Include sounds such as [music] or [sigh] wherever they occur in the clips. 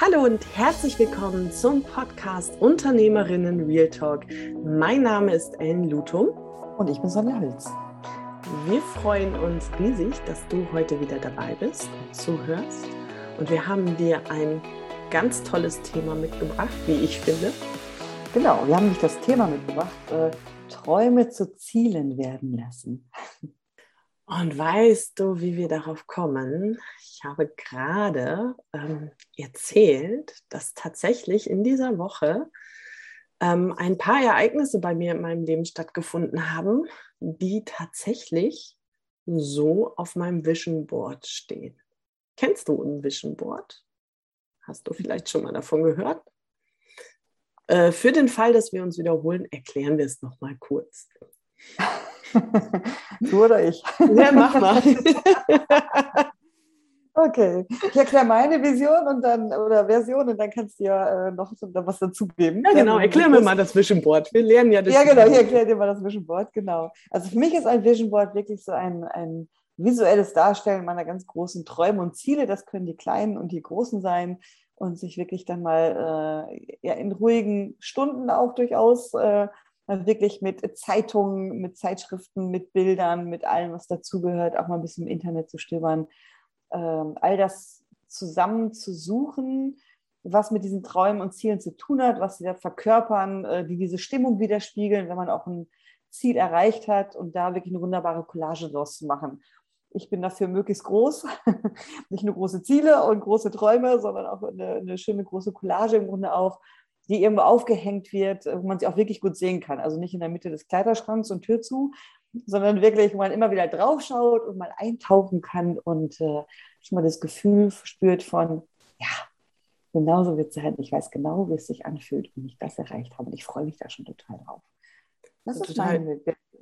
Hallo und herzlich willkommen zum Podcast Unternehmerinnen Real Talk. Mein Name ist Ellen Lutum. Und ich bin Sonja Hülz. Wir freuen uns riesig, dass du heute wieder dabei bist und zuhörst. Und wir haben dir ein ganz tolles Thema mitgebracht, wie ich finde. Genau, wir haben dich das Thema mitgebracht, äh, Träume zu Zielen werden lassen. Und weißt du, wie wir darauf kommen? Ich habe gerade ähm, erzählt, dass tatsächlich in dieser Woche ähm, ein paar Ereignisse bei mir in meinem Leben stattgefunden haben, die tatsächlich so auf meinem Vision Board stehen. Kennst du ein Vision Board? Hast du vielleicht schon mal davon gehört? Äh, für den Fall, dass wir uns wiederholen, erklären wir es nochmal kurz. [laughs] du oder ich? Ja, mach mal. [laughs] okay, ich erkläre meine Vision und dann oder Version und dann kannst du ja äh, noch was dazugeben. Ja, genau, erklär mir mal das Vision Board. Wir lernen ja das. Ja, genau, ich erkläre dir mal das Vision Board, genau. Also für mich ist ein Vision Board wirklich so ein, ein visuelles Darstellen meiner ganz großen Träume und Ziele. Das können die kleinen und die großen sein und sich wirklich dann mal äh, ja, in ruhigen Stunden auch durchaus äh, wirklich mit Zeitungen, mit Zeitschriften, mit Bildern, mit allem, was dazugehört, auch mal ein bisschen im Internet zu stöbern, ähm, all das zusammen zu suchen, was mit diesen Träumen und Zielen zu tun hat, was sie da verkörpern, äh, die diese Stimmung widerspiegeln, wenn man auch ein Ziel erreicht hat und da wirklich eine wunderbare Collage draus zu machen. Ich bin dafür möglichst groß, [laughs] nicht nur große Ziele und große Träume, sondern auch eine, eine schöne große Collage im Grunde auch, die irgendwo aufgehängt wird, wo man sie auch wirklich gut sehen kann. Also nicht in der Mitte des Kleiderschranks und Tür zu, sondern wirklich, wo man immer wieder drauf schaut und mal eintauchen kann und äh, schon mal das Gefühl spürt von, ja, genauso wird es sein. Ich weiß genau, wie es sich anfühlt, wenn ich das erreicht habe. Und ich freue mich da schon total drauf. Das ist total meine,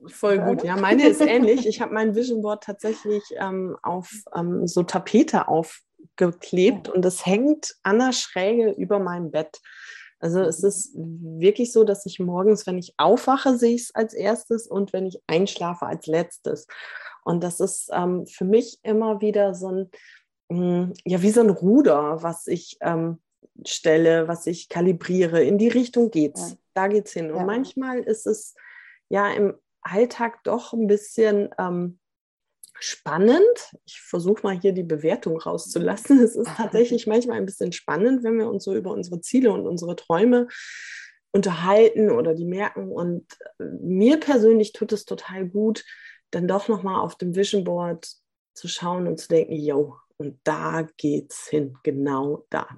voll gut. Ja, meine ist ähnlich. Ich habe mein Vision Board tatsächlich ähm, auf ähm, so Tapete aufgeklebt und es hängt an der Schräge über meinem Bett. Also es ist wirklich so, dass ich morgens, wenn ich aufwache, sehe ich es als erstes und wenn ich einschlafe als letztes. Und das ist ähm, für mich immer wieder so ein, mh, hm, ja, wie so ein Ruder, was ich ähm, stelle, was ich kalibriere. In die Richtung geht's. Ja. Da geht's hin. Und ja. manchmal ist es ja im Alltag doch ein bisschen ähm, spannend. Ich versuche mal hier die Bewertung rauszulassen. Es ist tatsächlich manchmal ein bisschen spannend, wenn wir uns so über unsere Ziele und unsere Träume unterhalten oder die merken. Und äh, mir persönlich tut es total gut, dann doch nochmal auf dem Vision Board zu schauen und zu denken, yo, und da geht's hin, genau da.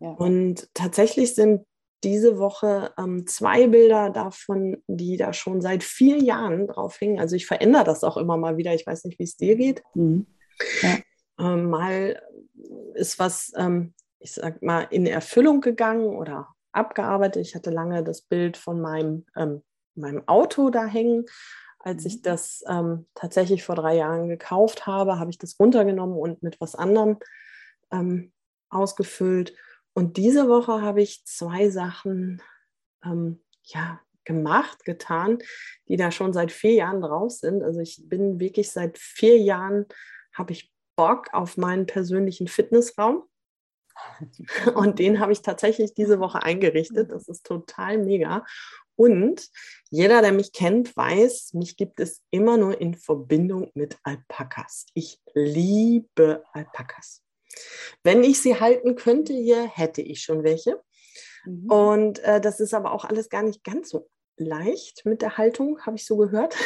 Ja. Und tatsächlich sind diese Woche ähm, zwei Bilder davon, die da schon seit vier Jahren drauf hängen. Also ich verändere das auch immer mal wieder. Ich weiß nicht, wie es dir geht. Mhm. Ja. Ähm, mal ist was, ähm, ich sag mal, in Erfüllung gegangen oder abgearbeitet. Ich hatte lange das Bild von meinem, ähm, meinem Auto da hängen. Als ich mhm. das ähm, tatsächlich vor drei Jahren gekauft habe, habe ich das runtergenommen und mit was anderem ähm, ausgefüllt. Und diese Woche habe ich zwei Sachen ähm, ja, gemacht, getan, die da schon seit vier Jahren drauf sind. Also ich bin wirklich seit vier Jahren, habe ich Bock auf meinen persönlichen Fitnessraum. [laughs] Und den habe ich tatsächlich diese Woche eingerichtet. Das ist total mega. Und jeder, der mich kennt, weiß, mich gibt es immer nur in Verbindung mit Alpakas. Ich liebe Alpakas. Wenn ich sie halten könnte hier, hätte ich schon welche. Mhm. Und äh, das ist aber auch alles gar nicht ganz so leicht mit der Haltung, habe ich so gehört.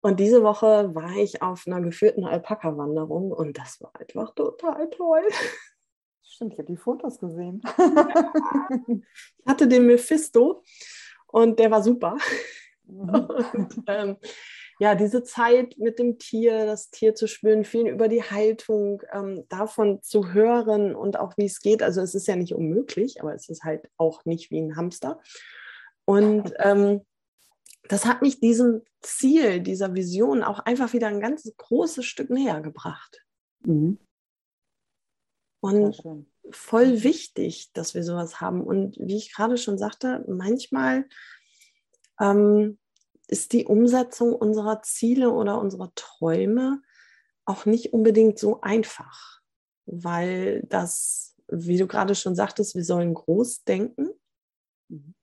Und diese Woche war ich auf einer geführten Alpaka-Wanderung und das war einfach total toll. Stimmt, ich habe die Fotos gesehen. [laughs] ich hatte den Mephisto und der war super. Mhm. [laughs] Und, ähm, ja, diese Zeit mit dem Tier, das Tier zu spüren, viel über die Haltung, ähm, davon zu hören und auch wie es geht. Also es ist ja nicht unmöglich, aber es ist halt auch nicht wie ein Hamster. Und [laughs] ähm, das hat mich diesem Ziel, dieser Vision auch einfach wieder ein ganz großes Stück näher gebracht. Mhm. Und voll wichtig, dass wir sowas haben. Und wie ich gerade schon sagte, manchmal ähm, ist die Umsetzung unserer Ziele oder unserer Träume auch nicht unbedingt so einfach, weil das wie du gerade schon sagtest, wir sollen groß denken. Mhm.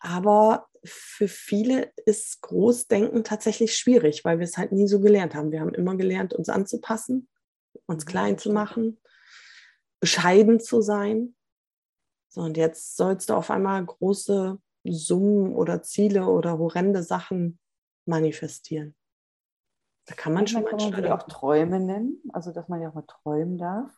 Aber für viele ist Großdenken tatsächlich schwierig, weil wir es halt nie so gelernt haben. Wir haben immer gelernt, uns anzupassen, uns klein zu machen, bescheiden zu sein. So, und jetzt sollst du auf einmal große Summen oder Ziele oder horrende Sachen manifestieren. Da kann man schon mal kann man auch Träume nennen, also dass man ja auch mal träumen darf.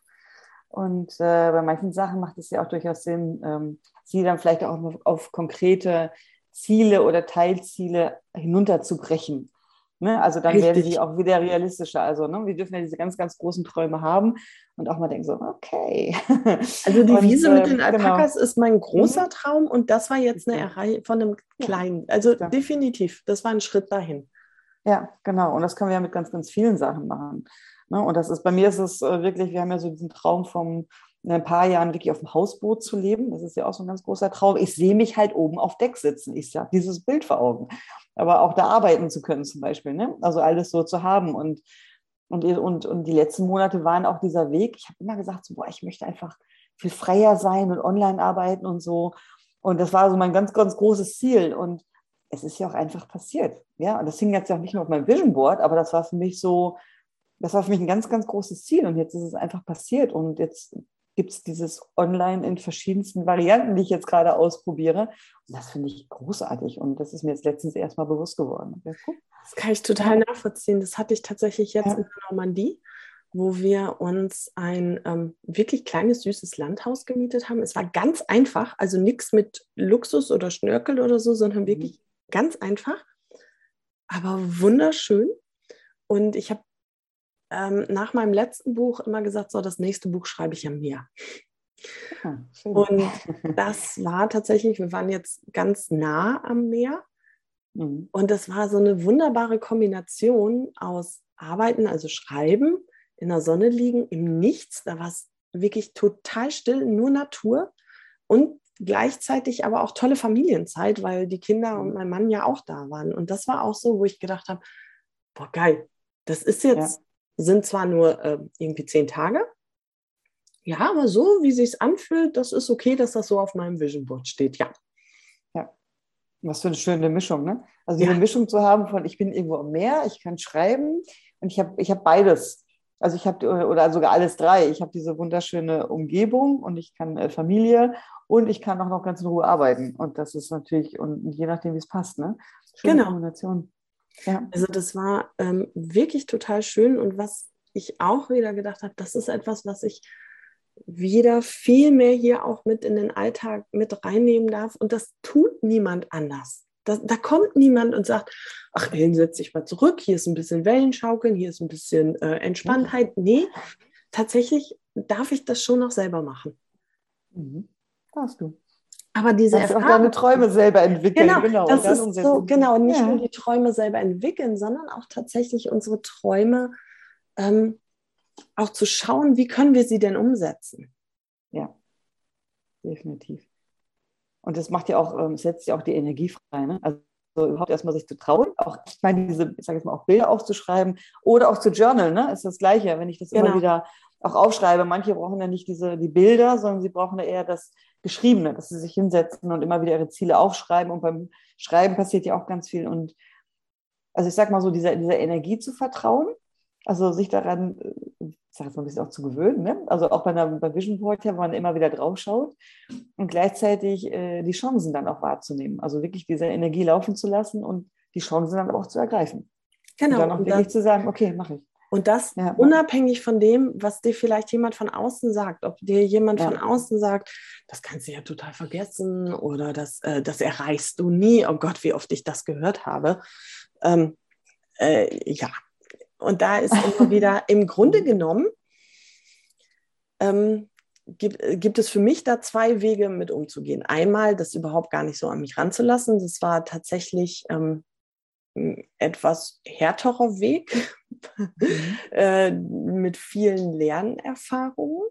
Und äh, bei manchen Sachen macht es ja auch durchaus Sinn, ähm, sie dann vielleicht auch auf, auf konkrete Ziele oder Teilziele hinunterzubrechen. Ne? Also dann Richtig. werden sie auch wieder realistischer. Also ne? wir dürfen ja diese ganz, ganz großen Träume haben und auch mal denken so, okay. [laughs] Also die und, Wiese mit den ähm, genau. Alpakas genau. ist mein großer mhm. Traum und das war jetzt eine Erreichung von einem kleinen. Also ja. definitiv, das war ein Schritt dahin. Ja, genau. Und das können wir ja mit ganz, ganz vielen Sachen machen. Ne? Und das ist, bei mir ist es äh, wirklich, wir haben ja so diesen Traum vom, in ein paar Jahren wirklich auf dem Hausboot zu leben. Das ist ja auch so ein ganz großer Traum. Ich sehe mich halt oben auf Deck sitzen. Ich habe dieses Bild vor Augen. Aber auch da arbeiten zu können zum Beispiel. Ne? Also alles so zu haben. Und, und, und, und die letzten Monate waren auch dieser Weg. Ich habe immer gesagt, so, boah, ich möchte einfach viel freier sein und online arbeiten und so. Und das war so mein ganz, ganz großes Ziel. Und es ist ja auch einfach passiert. Ja, und das hing jetzt ja auch nicht nur auf meinem Vision Board, aber das war für mich so, das war für mich ein ganz, ganz großes Ziel. Und jetzt ist es einfach passiert. Und jetzt gibt es dieses Online in verschiedensten Varianten, die ich jetzt gerade ausprobiere. Und das finde ich großartig. Und das ist mir jetzt letztens erstmal bewusst geworden. Das kann ich total nachvollziehen. Das hatte ich tatsächlich jetzt ja. in der Normandie, wo wir uns ein ähm, wirklich kleines, süßes Landhaus gemietet haben. Es war ganz einfach, also nichts mit Luxus oder Schnörkel oder so, sondern mhm. wirklich ganz einfach, aber wunderschön. Und ich habe ähm, nach meinem letzten Buch immer gesagt, so, das nächste Buch schreibe ich am Meer. Ja, ah, und das war tatsächlich, wir waren jetzt ganz nah am Meer. Mhm. Und das war so eine wunderbare Kombination aus Arbeiten, also Schreiben, in der Sonne liegen, im Nichts. Da war es wirklich total still, nur Natur und gleichzeitig aber auch tolle Familienzeit, weil die Kinder und mhm. mein Mann ja auch da waren. Und das war auch so, wo ich gedacht habe, boah, geil, das ist jetzt sind zwar nur äh, irgendwie zehn Tage, ja, aber so, wie sich anfühlt, das ist okay, dass das so auf meinem Vision Board steht, ja. Ja, was für eine schöne Mischung, ne? Also diese ja. Mischung zu haben von, ich bin irgendwo am Meer, ich kann schreiben und ich habe ich hab beides. Also ich habe, oder sogar alles drei. Ich habe diese wunderschöne Umgebung und ich kann äh, Familie und ich kann auch noch ganz in Ruhe arbeiten. Und das ist natürlich, und je nachdem, wie es passt, ne? Schöne genau. Kombination. Ja. Also das war ähm, wirklich total schön und was ich auch wieder gedacht habe, das ist etwas, was ich wieder viel mehr hier auch mit in den Alltag mit reinnehmen darf und das tut niemand anders. Da, da kommt niemand und sagt, ach, Ellen, setz dich mal zurück, hier ist ein bisschen Wellenschaukeln, hier ist ein bisschen äh, Entspanntheit. Nee, tatsächlich darf ich das schon noch selber machen. Mhm. Darfst du. Aber diese Erfahrung, auch deine Träume selber entwickeln. Genau, genau das ist so, genau, nicht ja. nur die Träume selber entwickeln, sondern auch tatsächlich unsere Träume ähm, auch zu schauen, wie können wir sie denn umsetzen. Ja, definitiv. Und das macht ja auch, ähm, setzt ja auch die Energie frei. Ne? Also überhaupt erstmal sich zu trauen, auch ich meine, diese, ich sage jetzt mal, auch Bilder aufzuschreiben oder auch zu journalen, ne? Ist das Gleiche, wenn ich das genau. immer wieder auch aufschreibe. Manche brauchen ja nicht diese, die Bilder, sondern sie brauchen ja eher das Geschriebene, dass sie sich hinsetzen und immer wieder ihre Ziele aufschreiben. Und beim Schreiben passiert ja auch ganz viel. Und also ich sag mal so, dieser, dieser Energie zu vertrauen, also sich daran, ich sage jetzt mal ein bisschen auch zu gewöhnen, ne? also auch bei einer bei Vision Board, ja, wo man immer wieder drauf schaut und gleichzeitig äh, die Chancen dann auch wahrzunehmen. Also wirklich diese Energie laufen zu lassen und die Chancen dann auch zu ergreifen. Genau. Und dann auch wirklich dann, zu sagen, okay, mache ich. Und das ja. unabhängig von dem, was dir vielleicht jemand von außen sagt. Ob dir jemand ja. von außen sagt, das kannst du ja total vergessen oder das, äh, das erreichst du nie. Oh Gott, wie oft ich das gehört habe. Ähm, äh, ja, und da ist immer [laughs] wieder im Grunde genommen, ähm, gibt, gibt es für mich da zwei Wege mit umzugehen. Einmal, das überhaupt gar nicht so an mich ranzulassen. Das war tatsächlich ähm, etwas härterer Weg mhm. [laughs] äh, mit vielen Lernerfahrungen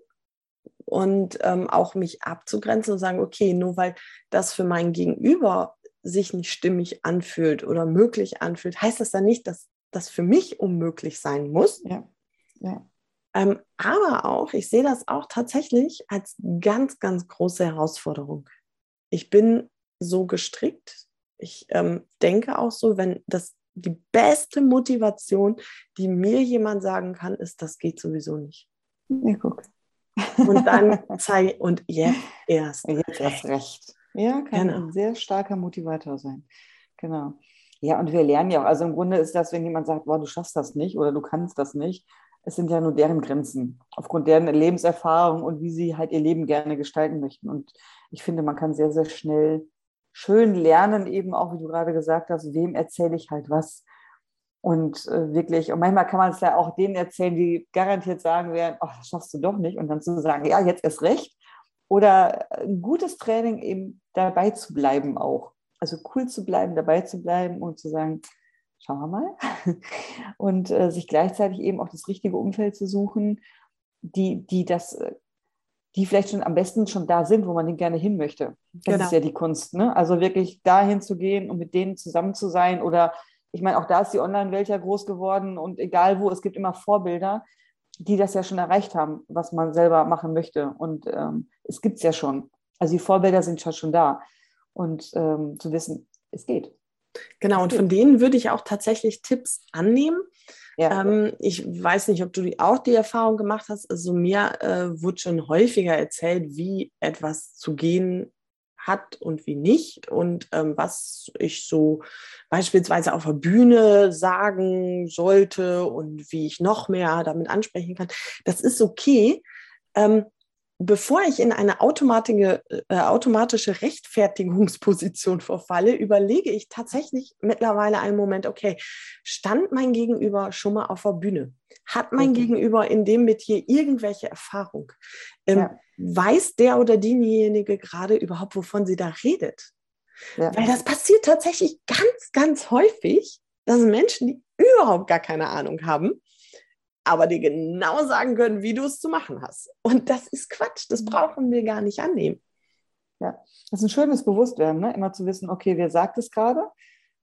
und ähm, auch mich abzugrenzen und sagen, okay, nur weil das für mein Gegenüber sich nicht stimmig anfühlt oder möglich anfühlt, heißt das dann nicht, dass das für mich unmöglich sein muss. Ja. Ja. Ähm, aber auch, ich sehe das auch tatsächlich als ganz, ganz große Herausforderung. Ich bin so gestrickt. Ich ähm, denke auch so, wenn das die beste Motivation, die mir jemand sagen kann, ist, das geht sowieso nicht. Ja, guck. Und dann [laughs] zeige und jetzt erst. Jetzt erst recht. Ja, kann genau. ein sehr starker Motivator sein. Genau. Ja, und wir lernen ja auch, also im Grunde ist das, wenn jemand sagt, boah, du schaffst das nicht oder du kannst das nicht, es sind ja nur deren Grenzen, aufgrund deren Lebenserfahrung und wie sie halt ihr Leben gerne gestalten möchten. Und ich finde, man kann sehr, sehr schnell schön lernen, eben auch, wie du gerade gesagt hast, wem erzähle ich halt was. Und äh, wirklich, und manchmal kann man es ja auch denen erzählen, die garantiert sagen werden, ach, das schaffst du doch nicht. Und dann zu sagen, ja, jetzt erst recht. Oder ein gutes Training eben dabei zu bleiben auch. Also cool zu bleiben, dabei zu bleiben und zu sagen, schauen wir mal. [laughs] Und äh, sich gleichzeitig eben auch das richtige Umfeld zu suchen, die, die das, äh, die vielleicht schon am besten schon da sind, wo man den gerne hin möchte. Das genau. ist ja die Kunst. Ne? Also wirklich dahin zu gehen und mit denen zusammen zu sein. Oder ich meine, auch da ist die Online-Welt ja groß geworden und egal wo, es gibt immer Vorbilder, die das ja schon erreicht haben, was man selber machen möchte. Und ähm, es gibt es ja schon. Also die Vorbilder sind schon da. Und ähm, zu wissen, es geht. Genau, und von denen würde ich auch tatsächlich Tipps annehmen. Ja. Ähm, ich weiß nicht, ob du auch die Erfahrung gemacht hast. Also mir äh, wurde schon häufiger erzählt, wie etwas zu gehen hat und wie nicht und ähm, was ich so beispielsweise auf der Bühne sagen sollte und wie ich noch mehr damit ansprechen kann. Das ist okay. Ähm, bevor ich in eine automatische, äh, automatische Rechtfertigungsposition verfalle, überlege ich tatsächlich mittlerweile einen Moment, okay, stand mein Gegenüber schon mal auf der Bühne? Hat mein okay. Gegenüber in dem Metier irgendwelche Erfahrung? Ähm, ja. Weiß der oder diejenige gerade überhaupt, wovon sie da redet? Ja. Weil das passiert tatsächlich ganz, ganz häufig, dass Menschen, die überhaupt gar keine Ahnung haben, aber dir genau sagen können, wie du es zu machen hast. Und das ist Quatsch, das brauchen wir gar nicht annehmen. Ja, das ist ein schönes Bewusstwerden, ne? immer zu wissen, okay, wer sagt es gerade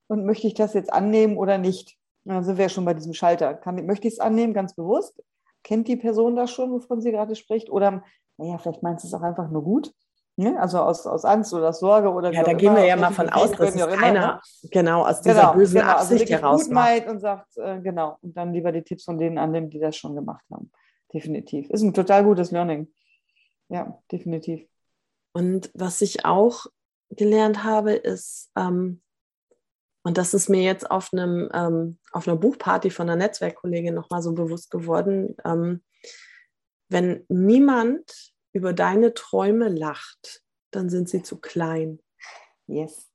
und möchte ich das jetzt annehmen oder nicht? Dann sind wir schon bei diesem Schalter. Kann, möchte ich es annehmen, ganz bewusst? Kennt die Person das schon, wovon sie gerade spricht? Oder, naja, vielleicht meinst du es auch einfach nur gut. Ne? Also aus, aus Angst oder Sorge oder Ja, da gehen wir ja mal von aus, dass es keiner ne? genau aus dieser genau, bösen genau, also Absicht also heraus macht. und sagt, äh, genau, und dann lieber die Tipps von denen annimmt, die das schon gemacht haben. Definitiv. Ist ein total gutes Learning. Ja, definitiv. Und was ich auch gelernt habe, ist, ähm, und das ist mir jetzt auf, einem, ähm, auf einer Buchparty von einer Netzwerkkollegin nochmal so bewusst geworden, ähm, wenn niemand über deine Träume lacht, dann sind sie zu klein. Yes.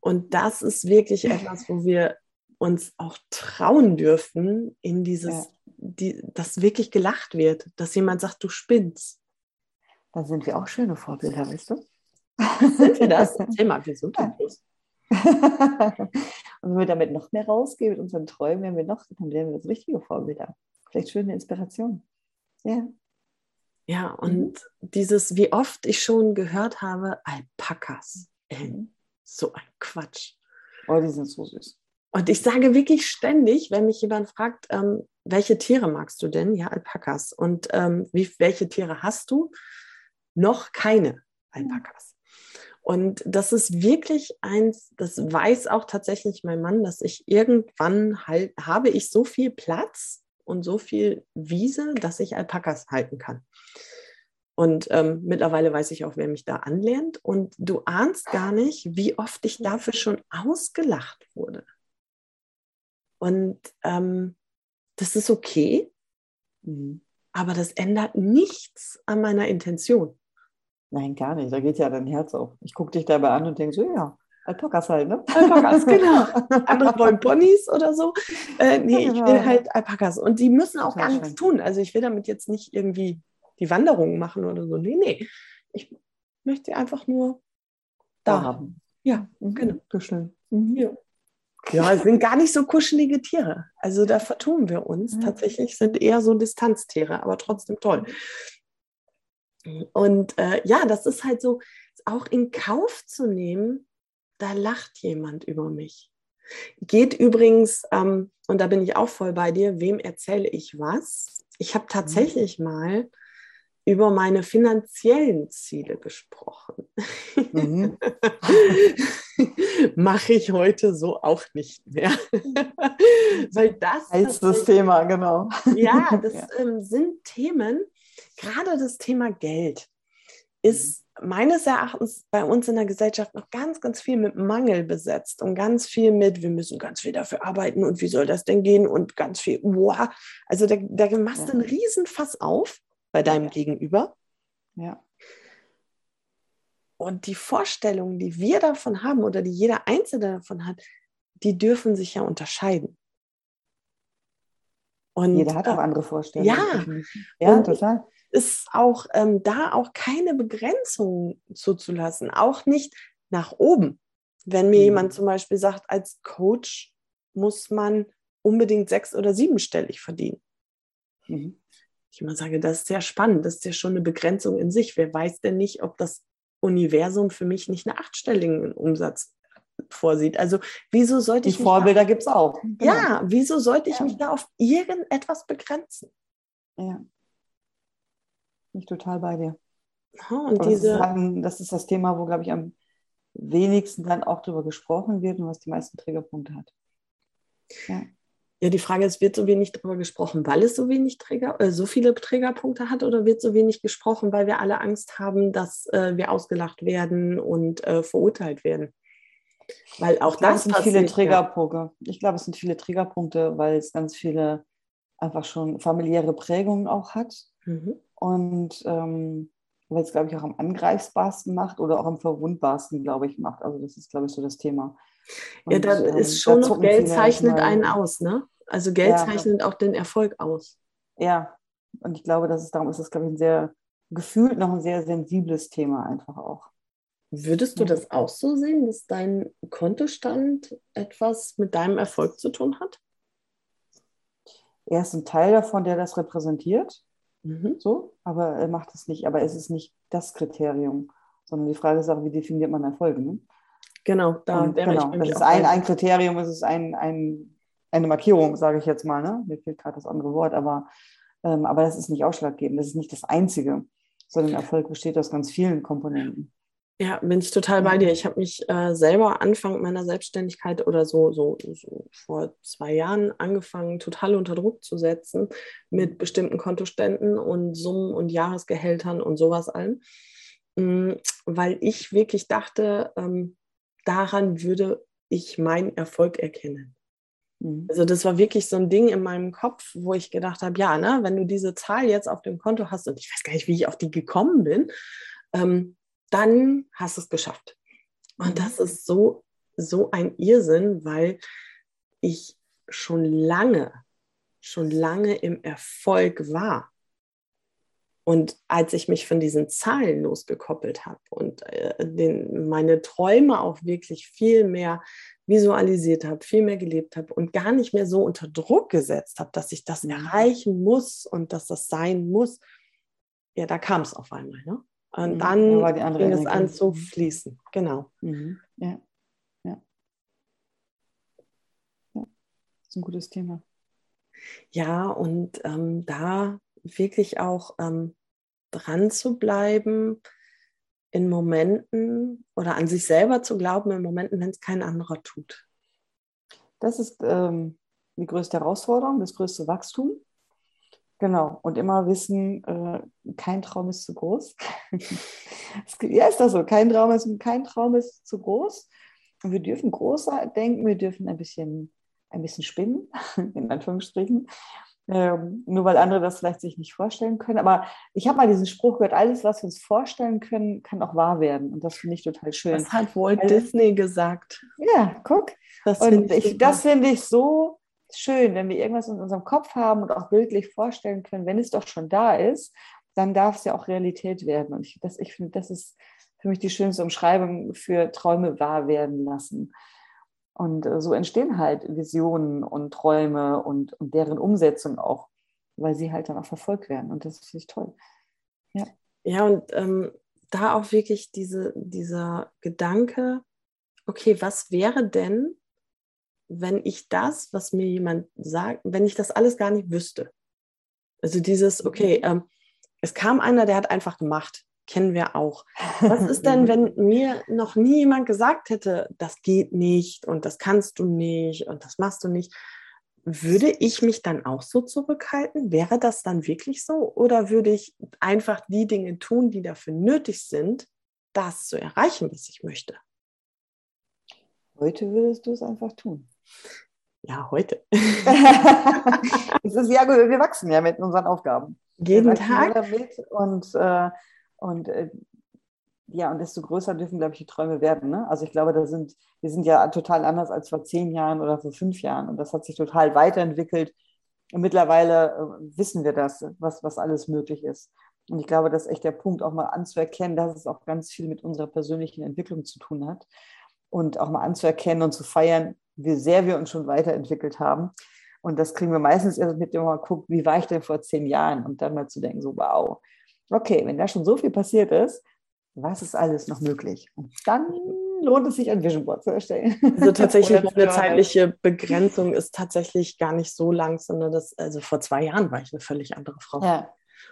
Und das ist wirklich etwas, wo wir uns auch trauen dürfen, in dieses, ja. die, dass wirklich gelacht wird, dass jemand sagt, du spinnst. Da sind wir auch schöne Vorbilder, weißt du? Sind wir das? [laughs] Mal, wir sind das. Und wenn wir damit noch mehr rausgehen mit unseren Träumen, werden wir noch, dann werden wir das richtige Vorbilder. Vielleicht schöne Inspiration. Ja. Ja, und mhm. dieses, wie oft ich schon gehört habe, Alpakas. Ey, mhm. so ein Quatsch. Oh, die sind so süß. Und ich sage wirklich ständig, wenn mich jemand fragt, ähm, welche Tiere magst du denn? Ja, Alpakas. Und ähm, wie, welche Tiere hast du? Noch keine Alpakas. Und das ist wirklich eins, das weiß auch tatsächlich mein Mann, dass ich irgendwann halt, habe ich so viel Platz und so viel Wiese, dass ich Alpakas halten kann. Und ähm, mittlerweile weiß ich auch, wer mich da anlernt. Und du ahnst gar nicht, wie oft ich dafür schon ausgelacht wurde. Und ähm, das ist okay, mhm. aber das ändert nichts an meiner Intention. Nein, gar nicht. Da geht ja dein Herz auf. Ich gucke dich dabei an und denke so, ja, Alpakas halt, ne? Alpakas, [laughs] genau. Andere wollen Ponys oder so. Äh, nee, genau. ich will halt Alpakas. Und die müssen auch gar nichts tun. Also ich will damit jetzt nicht irgendwie die Wanderungen machen oder so. Nee, nee. Ich möchte einfach nur da haben. Ja, mhm. genau. Schön. Mhm. Ja. ja, es sind gar nicht so kuschelige Tiere. Also da vertun wir uns. Mhm. Tatsächlich sind eher so Distanztiere, aber trotzdem toll. Und äh, ja, das ist halt so, auch in Kauf zu nehmen, da lacht jemand über mich. Geht übrigens, ähm, und da bin ich auch voll bei dir, wem erzähle ich was? ich habe tatsächlich mal über meine finanziellen Ziele gesprochen. Mhm. [laughs] Mache ich heute so auch nicht mehr. [laughs] Weil das ist das Thema, genau. Ja, [laughs] das ja. Ähm, sind Themen, gerade das Thema Geld ist meines Erachtens bei uns in der Gesellschaft noch ganz, ganz viel mit Mangel besetzt und ganz viel mit, wir müssen ganz viel dafür arbeiten und wie soll das denn gehen und ganz viel, wow. Also da, da machst du ja. einen Riesenfass auf bei deinem ja. Gegenüber. Ja. Und die Vorstellungen, die wir davon haben oder die jeder Einzelne davon hat, die dürfen sich ja unterscheiden. Und, jeder hat auch andere Vorstellungen. Ja, ja total. Ist auch ähm, da auch keine Begrenzung zuzulassen, auch nicht nach oben. Wenn mir mhm. jemand zum Beispiel sagt, als Coach muss man unbedingt sechs- oder siebenstellig verdienen. Mhm ich immer sage, das ist sehr spannend, das ist ja schon eine Begrenzung in sich. Wer weiß denn nicht, ob das Universum für mich nicht einen achtstelligen Umsatz vorsieht. Also wieso sollte ich... Die Vorbilder gibt es auch. Genau. Ja, wieso sollte ich ja. mich da auf irgendetwas begrenzen? Ja. Bin ich total bei dir. und diese, das, ist dann, das ist das Thema, wo, glaube ich, am wenigsten dann auch darüber gesprochen wird und was die meisten Trägerpunkte hat. Ja. Ja, die Frage ist, wird so wenig darüber gesprochen, weil es so wenig Träger, äh, so viele Trägerpunkte hat oder wird so wenig gesprochen, weil wir alle Angst haben, dass äh, wir ausgelacht werden und äh, verurteilt werden? Weil auch ich das sind viele Trägerpunkte. Ich glaube, es sind viele Triggerpunkte, weil es ganz viele einfach schon familiäre Prägungen auch hat. Mhm. Und ähm, weil es, glaube ich, auch am angreifbarsten macht oder auch am verwundbarsten, glaube ich, macht. Also das ist, glaube ich, so das Thema. Und, ja, da ähm, ist schon noch Geld zeichnet einen aus, ne? Also Geld ja, zeichnet auch den Erfolg aus. Ja, und ich glaube, dass es darum ist, das, glaube ich, ein sehr gefühlt noch ein sehr sensibles Thema einfach auch. Würdest du das auch so sehen, dass dein Kontostand etwas mit deinem Erfolg zu tun hat? Er ist ein Teil davon, der das repräsentiert. Mhm. So, aber er macht es nicht. Aber es ist nicht das Kriterium, sondern die Frage ist auch, wie definiert man Erfolge? Ne? Genau, da und, genau, Das ist ein, ein Kriterium, es ist ein, ein, eine Markierung, sage ich jetzt mal. Ne? Mir fehlt gerade das andere Wort, aber, ähm, aber das ist nicht ausschlaggebend, das ist nicht das Einzige, sondern Erfolg besteht aus ganz vielen Komponenten. Ja, bin ich total bei dir. Ich habe mich äh, selber Anfang meiner Selbstständigkeit oder so, so, so vor zwei Jahren angefangen, total unter Druck zu setzen mit bestimmten Kontoständen und Summen und Jahresgehältern und sowas allem, mhm, weil ich wirklich dachte, ähm, daran würde ich meinen Erfolg erkennen. Mhm. Also das war wirklich so ein Ding in meinem Kopf, wo ich gedacht habe, ja, ne, wenn du diese Zahl jetzt auf dem Konto hast und ich weiß gar nicht, wie ich auf die gekommen bin, ähm, dann hast du es geschafft. Und mhm. das ist so, so ein Irrsinn, weil ich schon lange, schon lange im Erfolg war. Und als ich mich von diesen Zahlen losgekoppelt habe und äh, den, meine Träume auch wirklich viel mehr visualisiert habe, viel mehr gelebt habe und gar nicht mehr so unter Druck gesetzt habe, dass ich das mhm. erreichen muss und dass das sein muss, ja, da kam es auf einmal. Ne? Und mhm. dann ja, ging Energie. es an zu fließen. Genau. Mhm. Ja. ja. Ja. Das ist ein gutes Thema. Ja, und ähm, da wirklich auch ähm, dran zu bleiben in Momenten oder an sich selber zu glauben in Momenten, wenn es kein anderer tut. Das ist ähm, die größte Herausforderung, das größte Wachstum. Genau, und immer wissen, äh, kein Traum ist zu groß. [laughs] ja, ist das so, kein Traum, ist, kein Traum ist zu groß. Und wir dürfen größer denken, wir dürfen ein bisschen, ein bisschen spinnen, [laughs] in Anführungsstrichen. Ähm, nur weil andere das vielleicht sich nicht vorstellen können. Aber ich habe mal diesen Spruch gehört, alles, was wir uns vorstellen können, kann auch wahr werden. Und das finde ich total schön. Das hat Walt also, Disney gesagt. Ja, guck. Das und ich, das finde ich so schön, wenn wir irgendwas in unserem Kopf haben und auch bildlich vorstellen können, wenn es doch schon da ist, dann darf es ja auch Realität werden. Und ich, das, ich finde, das ist für mich die schönste Umschreibung für Träume wahr werden lassen. Und äh, so entstehen halt Visionen und Träume und, und deren Umsetzung auch, weil sie halt dann auch verfolgt werden. Und das finde ich toll. Ja, ja und ähm, da auch wirklich diese, dieser Gedanke, okay, was wäre denn, wenn ich das, was mir jemand sagt, wenn ich das alles gar nicht wüsste? Also dieses, okay, ähm, es kam einer, der hat einfach gemacht. Kennen wir auch. Was [laughs] ist denn, wenn mir noch nie jemand gesagt hätte, das geht nicht und das kannst du nicht und das machst du nicht? Würde ich mich dann auch so zurückhalten? Wäre das dann wirklich so? Oder würde ich einfach die Dinge tun, die dafür nötig sind, das zu erreichen, was ich möchte? Heute würdest du es einfach tun. Ja, heute. [laughs] [laughs] es ist ja wir wachsen ja mit unseren Aufgaben. Jeden Tag. Damit und, äh, und äh, ja, und desto größer dürfen, glaube ich, die Träume werden. Ne? Also ich glaube, da sind, wir sind ja total anders als vor zehn Jahren oder vor fünf Jahren. Und das hat sich total weiterentwickelt. Und mittlerweile äh, wissen wir das, was, was alles möglich ist. Und ich glaube, das ist echt der Punkt, auch mal anzuerkennen, dass es auch ganz viel mit unserer persönlichen Entwicklung zu tun hat. Und auch mal anzuerkennen und zu feiern, wie sehr wir uns schon weiterentwickelt haben. Und das kriegen wir meistens erst mit, wenn man guckt, wie war ich denn vor zehn Jahren? Und dann mal zu denken, so, wow, okay, wenn da schon so viel passiert ist, was ist alles noch möglich? Und dann lohnt es sich, ein Vision Board zu erstellen. Also tatsächlich [laughs] eine zeitliche Begrenzung ist tatsächlich gar nicht so lang, sondern das, also vor zwei Jahren war ich eine völlig andere Frau. Ja.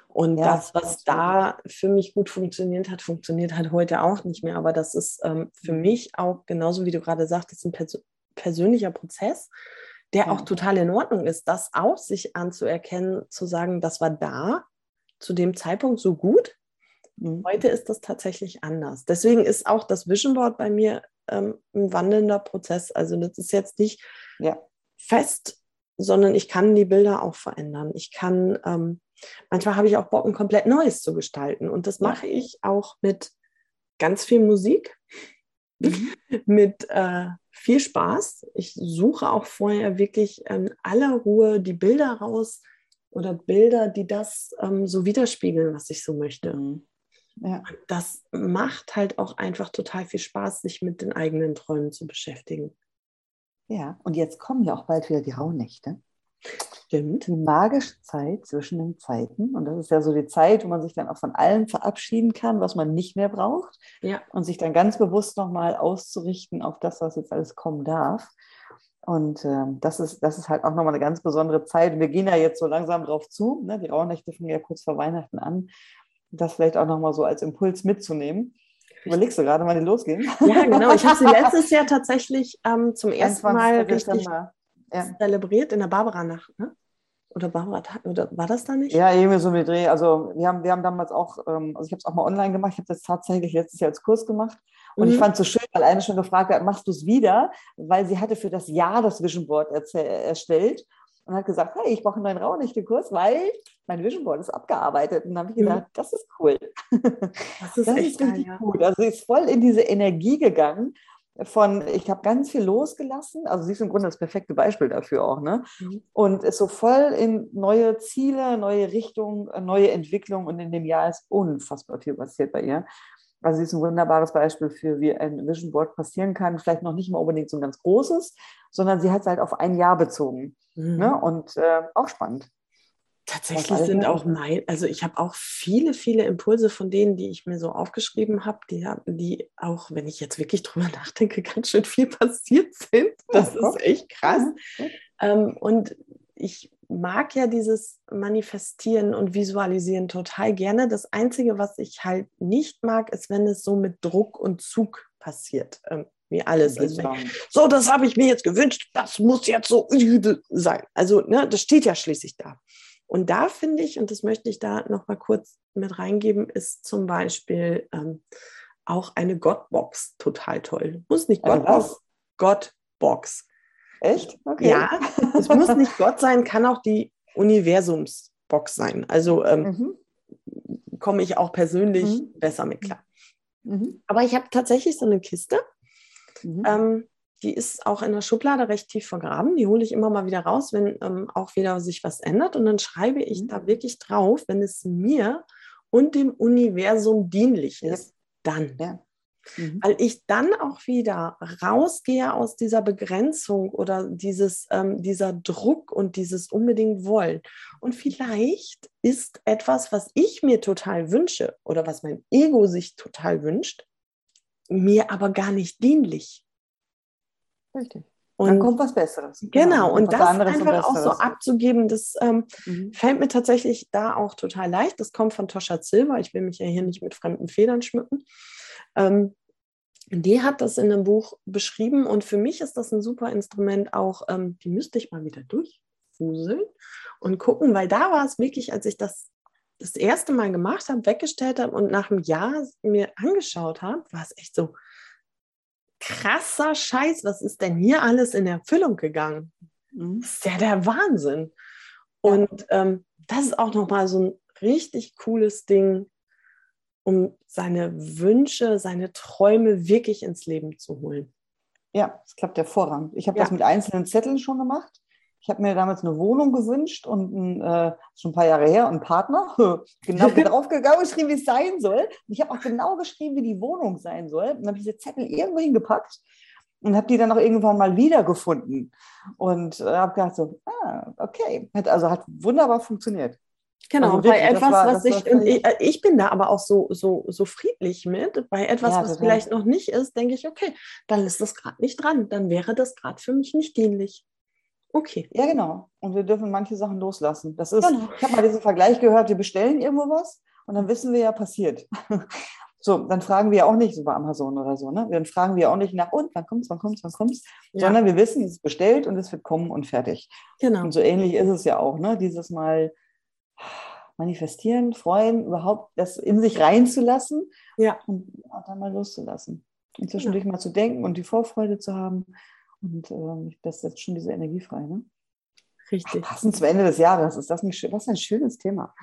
Und ja, das, was da für mich gut funktioniert hat, funktioniert halt heute auch nicht mehr. Aber das ist ähm, für mhm. mich auch genauso, wie du gerade sagtest, ein pers persönlicher Prozess, der ja. auch total in Ordnung ist, das auch sich anzuerkennen, zu sagen, das war da zu dem Zeitpunkt so gut Mhm. Heute ist das tatsächlich anders. Deswegen ist auch das Vision Board bei mir ähm, ein wandelnder Prozess. Also das ist jetzt nicht ja. fest, sondern ich kann die Bilder auch verändern. Ich kann, ähm, manchmal habe ich auch Bock, ein komplett Neues zu gestalten. Und das mache ich auch mit ganz viel Musik. [laughs] mit äh, viel Spaß. Ich suche auch vorher wirklich in aller Ruhe die Bilder raus oder Bilder, die das ähm, so widerspiegeln, was ich so möchte. Mhm. Ja. Das macht halt auch einfach total viel Spaß, sich mit den eigenen Träumen zu beschäftigen. Ja, und jetzt kommen ja auch bald wieder die Rauhnächte. Stimmt. Die magische Zeit zwischen den Zeiten. Und das ist ja so die Zeit, wo man sich dann auch von allem verabschieden kann, was man nicht mehr braucht. Ja. Und sich dann ganz bewusst nochmal auszurichten auf das, was jetzt alles kommen darf. Und ähm, das, ist, das ist halt auch nochmal eine ganz besondere Zeit. Wir gehen ja jetzt so langsam drauf zu. Ne? Die Rauhnächte fangen ja kurz vor Weihnachten an das vielleicht auch nochmal so als Impuls mitzunehmen. Überlegst du gerade, wann die losgehen? Ja, genau. Ich habe sie [laughs] letztes Jahr tatsächlich ähm, zum ersten Mal richtig ja. zelebriert in der Barbara-Nacht. Ne? Oder Barbara oder war das da nicht? Ja, irgendwie so mit Dreh. Also wir haben, wir haben damals auch, ähm, also ich habe es auch mal online gemacht, ich habe das tatsächlich letztes Jahr als Kurs gemacht. Und mhm. ich fand es so schön, weil eine schon gefragt hat, machst du es wieder? Weil sie hatte für das Jahr das Vision Board erstellt und hat gesagt, hey, ich brauche einen neuen Rauhnächte-Kurs, weil mein Vision Board ist abgearbeitet. Und dann habe ich gedacht, mhm. das ist cool. Das ist, das ist richtig geil, gut. Also sie ist voll in diese Energie gegangen von, ich habe ganz viel losgelassen. Also sie ist im Grunde das perfekte Beispiel dafür auch. Ne? Mhm. Und ist so voll in neue Ziele, neue Richtungen, neue Entwicklungen. Und in dem Jahr ist unfassbar viel passiert bei ihr. Also sie ist ein wunderbares Beispiel für, wie ein Vision Board passieren kann. Vielleicht noch nicht mal unbedingt so ein ganz großes, sondern sie hat es halt auf ein Jahr bezogen. Mhm. Ne? Und äh, auch spannend. Tatsächlich sind auch mein, also ich habe auch viele, viele Impulse von denen, die ich mir so aufgeschrieben habe, die, die auch, wenn ich jetzt wirklich drüber [laughs] nachdenke, ganz schön viel passiert sind. Das ist echt krass. Ähm, und ich mag ja dieses Manifestieren und Visualisieren total gerne. Das Einzige, was ich halt nicht mag, ist, wenn es so mit Druck und Zug passiert. Ähm, wie alles. Also so, das habe ich mir jetzt gewünscht, das muss jetzt so sein. Also, ne, das steht ja schließlich da. Und da finde ich, und das möchte ich da nochmal kurz mit reingeben, ist zum Beispiel ähm, auch eine Gottbox total toll. Muss nicht Gottbox, Gottbox. Echt? Okay. Ja, es muss nicht Gott sein, kann auch die Universumsbox sein. Also ähm, mhm. komme ich auch persönlich mhm. besser mit klar. Mhm. Aber ich habe tatsächlich so eine Kiste. Mhm. Ähm, die ist auch in der Schublade recht tief vergraben. Die hole ich immer mal wieder raus, wenn ähm, auch wieder sich was ändert. Und dann schreibe ich mhm. da wirklich drauf, wenn es mir und dem Universum dienlich ist, dann. Ja. Mhm. Weil ich dann auch wieder rausgehe aus dieser Begrenzung oder dieses, ähm, dieser Druck und dieses unbedingt Wollen. Und vielleicht ist etwas, was ich mir total wünsche oder was mein Ego sich total wünscht, mir aber gar nicht dienlich. Richtig. Und dann kommt was Besseres. Genau, genau. und das einfach auch so abzugeben, das ähm, mhm. fällt mir tatsächlich da auch total leicht. Das kommt von Toscha Silva. Ich will mich ja hier nicht mit fremden Federn schmücken. Ähm, die hat das in einem Buch beschrieben und für mich ist das ein super Instrument auch, ähm, die müsste ich mal wieder durchfuseln und gucken, weil da war es wirklich, als ich das das erste Mal gemacht habe, weggestellt habe und nach einem Jahr mir angeschaut habe, war es echt so, krasser Scheiß, was ist denn hier alles in Erfüllung gegangen? Mhm. Das ist ja der Wahnsinn. Und ähm, das ist auch nochmal so ein richtig cooles Ding, um seine Wünsche, seine Träume wirklich ins Leben zu holen. Ja, das klappt hervorragend. Ich habe ja. das mit einzelnen Zetteln schon gemacht. Ich habe mir damals eine Wohnung gewünscht und ein, äh, schon ein paar Jahre her, einen Partner. [laughs] genau [laughs] drauf gegangen, geschrieben, wie es sein soll. Und ich habe auch genau geschrieben, wie die Wohnung sein soll. Und habe diese Zettel irgendwo hingepackt und habe die dann auch irgendwann mal wiedergefunden. Und äh, habe gedacht so, ah, okay. Hat, also hat wunderbar funktioniert. Genau, also bei etwas, war, was ich, und ich, äh, ich, bin da aber auch so, so, so friedlich mit. Bei etwas, ja, was vielleicht noch nicht ist, denke ich, okay, dann ist das gerade nicht dran. Dann wäre das gerade für mich nicht dienlich. Okay. Ja, genau. Und wir dürfen manche Sachen loslassen. Das ist, genau. ich habe mal diesen Vergleich gehört, wir bestellen irgendwo was und dann wissen wir ja, passiert. [laughs] So, dann fragen wir auch nicht so bei Amazon oder so, ne? Dann fragen wir auch nicht nach, und wann kommt's, wann kommt's, wann kommt's, ja. sondern wir wissen, es ist bestellt und es wird kommen und fertig. Genau. Und so ähnlich ist es ja auch, ne? Dieses Mal manifestieren, freuen, überhaupt das in sich reinzulassen ja. und dann mal loszulassen. Und zwischendurch ja. mal zu denken und die Vorfreude zu haben und ähm, das setzt schon diese Energie frei. Ne? Richtig. Ach, passend zum Ende des Jahres. Ist das nicht schön? Was ein schönes Thema.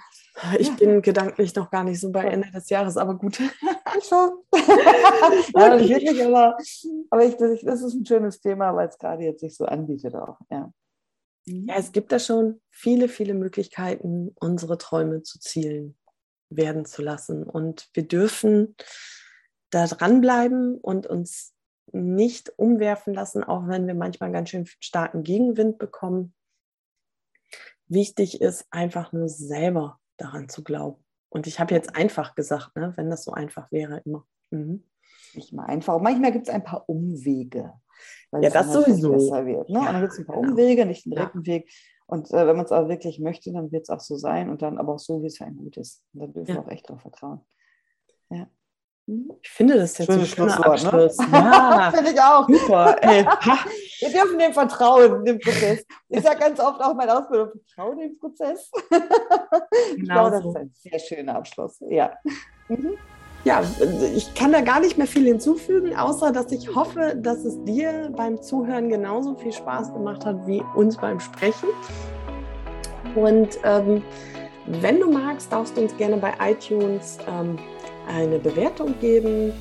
Ich ja. bin gedanklich noch gar nicht so bei Ende des Jahres, aber gut. [laughs] schon. [laughs] ja, wirklich, aber, aber ich, das, das, ist ein schönes Thema, weil es gerade jetzt sich so anbietet auch. Ja. Ja, es gibt da schon viele, viele Möglichkeiten, unsere Träume zu Zielen werden zu lassen. Und wir dürfen da dranbleiben und uns nicht umwerfen lassen, auch wenn wir manchmal ganz schön starken Gegenwind bekommen. Wichtig ist einfach nur selber daran zu glauben. Und ich habe jetzt einfach gesagt, ne, wenn das so einfach wäre, immer. Mhm. Nicht mal einfach. Und manchmal gibt es ein paar Umwege. ja, das sowieso. Besser wird, ne? Ja, und dann gibt es ein paar genau. Umwege, nicht den direkten ja. Weg. Und äh, wenn man es aber wirklich möchte, dann wird es auch so sein und dann aber auch so, wie es für einen gut ist. Und dann dürfen ja. wir auch echt darauf vertrauen. Ja. Ich finde das jetzt Schönes ein schöner ne? Abschluss. Ne? [laughs] Ja, finde ich auch. Super. Ey. [laughs] Wir dürfen dem vertrauen, dem Prozess. Ich sage ganz oft auch meine Ausbildung, vertrauen dem Prozess. [laughs] Genau glaube, das ist ein sehr schöner Abschluss. Ja. Mhm. Ja, ich kann da gar nicht mehr viel hinzufügen, außer dass ich hoffe, dass es dir beim Zuhören genauso viel Spaß gemacht hat wie uns beim Sprechen. Und ähm, wenn du magst, darfst du uns gerne bei iTunes ähm, eine Bewertung geben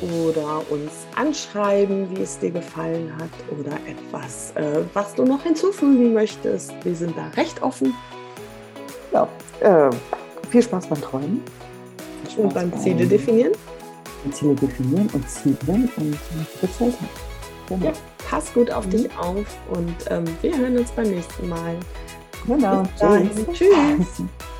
oder uns anschreiben, wie es dir gefallen hat oder etwas, äh, was du noch hinzufügen möchtest. Wir sind da recht offen. Ja, äh, viel Spaß beim Träumen. Spaß und beim Ziele definieren. Ziele definieren und Ziele und Prozesse. Genau. Ja, pass gut auf mhm. dich auf und ähm, wir hören uns beim nächsten Mal. Genau. Tschüss. Tschüss. [laughs]